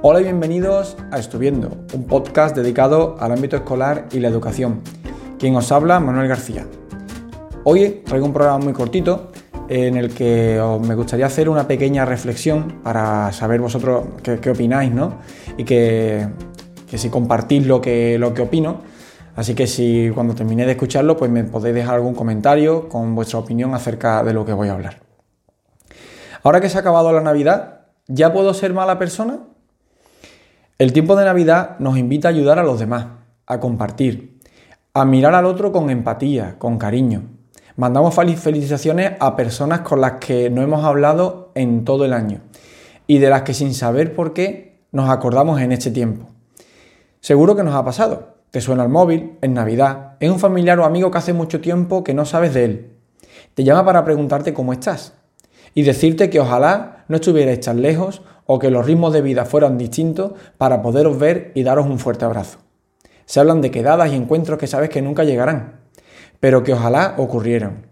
Hola y bienvenidos a Estuviendo, un podcast dedicado al ámbito escolar y la educación. Quien os habla, Manuel García. Hoy traigo un programa muy cortito en el que me gustaría hacer una pequeña reflexión para saber vosotros qué, opináis, ¿no? Y que, si compartís lo que, lo que opino. Así que si cuando termine de escucharlo, pues me podéis dejar algún comentario con vuestra opinión acerca de lo que voy a hablar. Ahora que se ha acabado la Navidad, ¿ya puedo ser mala persona? El tiempo de Navidad nos invita a ayudar a los demás, a compartir, a mirar al otro con empatía, con cariño. Mandamos felicitaciones a personas con las que no hemos hablado en todo el año y de las que sin saber por qué nos acordamos en este tiempo. Seguro que nos ha pasado. Te suena el móvil, en Navidad, es un familiar o amigo que hace mucho tiempo que no sabes de él. Te llama para preguntarte cómo estás y decirte que ojalá no estuvierais tan lejos o que los ritmos de vida fueran distintos para poderos ver y daros un fuerte abrazo. Se hablan de quedadas y encuentros que sabes que nunca llegarán, pero que ojalá ocurrieran.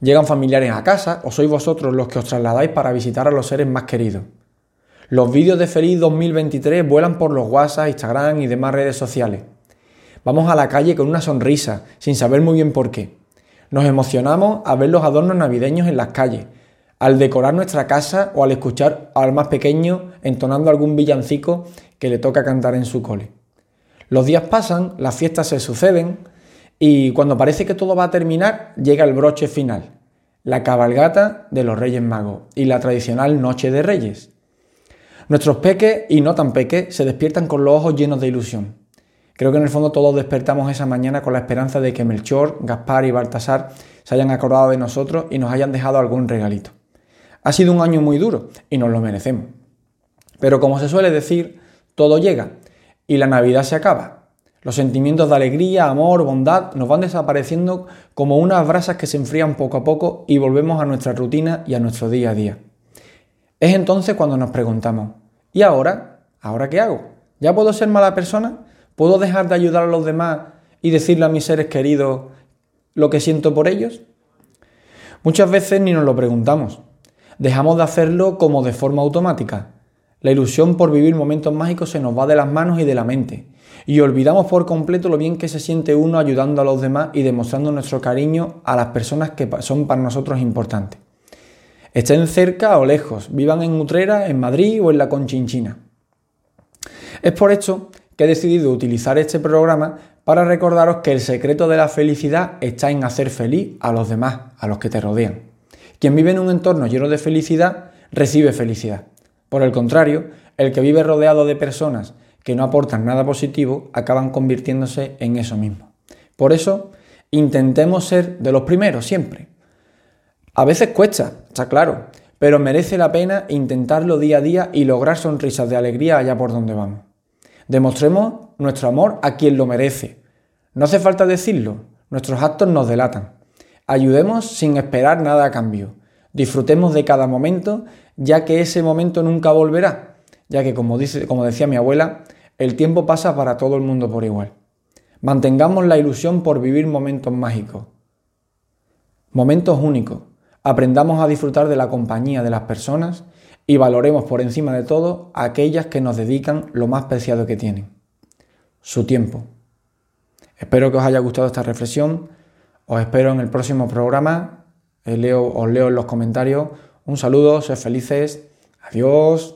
Llegan familiares a casa o sois vosotros los que os trasladáis para visitar a los seres más queridos. Los vídeos de Feliz 2023 vuelan por los WhatsApp, Instagram y demás redes sociales. Vamos a la calle con una sonrisa, sin saber muy bien por qué. Nos emocionamos a ver los adornos navideños en las calles, al decorar nuestra casa o al escuchar al más pequeño entonando algún villancico que le toca cantar en su cole. Los días pasan, las fiestas se suceden y cuando parece que todo va a terminar, llega el broche final, la cabalgata de los Reyes Magos y la tradicional Noche de Reyes. Nuestros peques y no tan peques se despiertan con los ojos llenos de ilusión. Creo que en el fondo todos despertamos esa mañana con la esperanza de que Melchor, Gaspar y Baltasar se hayan acordado de nosotros y nos hayan dejado algún regalito. Ha sido un año muy duro y nos lo merecemos. Pero como se suele decir, todo llega y la Navidad se acaba. Los sentimientos de alegría, amor, bondad nos van desapareciendo como unas brasas que se enfrían poco a poco y volvemos a nuestra rutina y a nuestro día a día. Es entonces cuando nos preguntamos, ¿y ahora? ¿Ahora qué hago? ¿Ya puedo ser mala persona? ¿Puedo dejar de ayudar a los demás y decirle a mis seres queridos lo que siento por ellos? Muchas veces ni nos lo preguntamos dejamos de hacerlo como de forma automática. La ilusión por vivir momentos mágicos se nos va de las manos y de la mente, y olvidamos por completo lo bien que se siente uno ayudando a los demás y demostrando nuestro cariño a las personas que son para nosotros importantes. Estén cerca o lejos, vivan en Utrera, en Madrid o en la Conchinchina. Es por esto que he decidido utilizar este programa para recordaros que el secreto de la felicidad está en hacer feliz a los demás, a los que te rodean. Quien vive en un entorno lleno de felicidad, recibe felicidad. Por el contrario, el que vive rodeado de personas que no aportan nada positivo, acaban convirtiéndose en eso mismo. Por eso, intentemos ser de los primeros siempre. A veces cuesta, está claro, pero merece la pena intentarlo día a día y lograr sonrisas de alegría allá por donde vamos. Demostremos nuestro amor a quien lo merece. No hace falta decirlo, nuestros actos nos delatan. Ayudemos sin esperar nada a cambio. Disfrutemos de cada momento, ya que ese momento nunca volverá, ya que como, dice, como decía mi abuela, el tiempo pasa para todo el mundo por igual. Mantengamos la ilusión por vivir momentos mágicos, momentos únicos. Aprendamos a disfrutar de la compañía de las personas y valoremos por encima de todo a aquellas que nos dedican lo más preciado que tienen, su tiempo. Espero que os haya gustado esta reflexión os espero en el próximo programa. Eh, leo, os leo en los comentarios. Un saludo, sed felices. Adiós.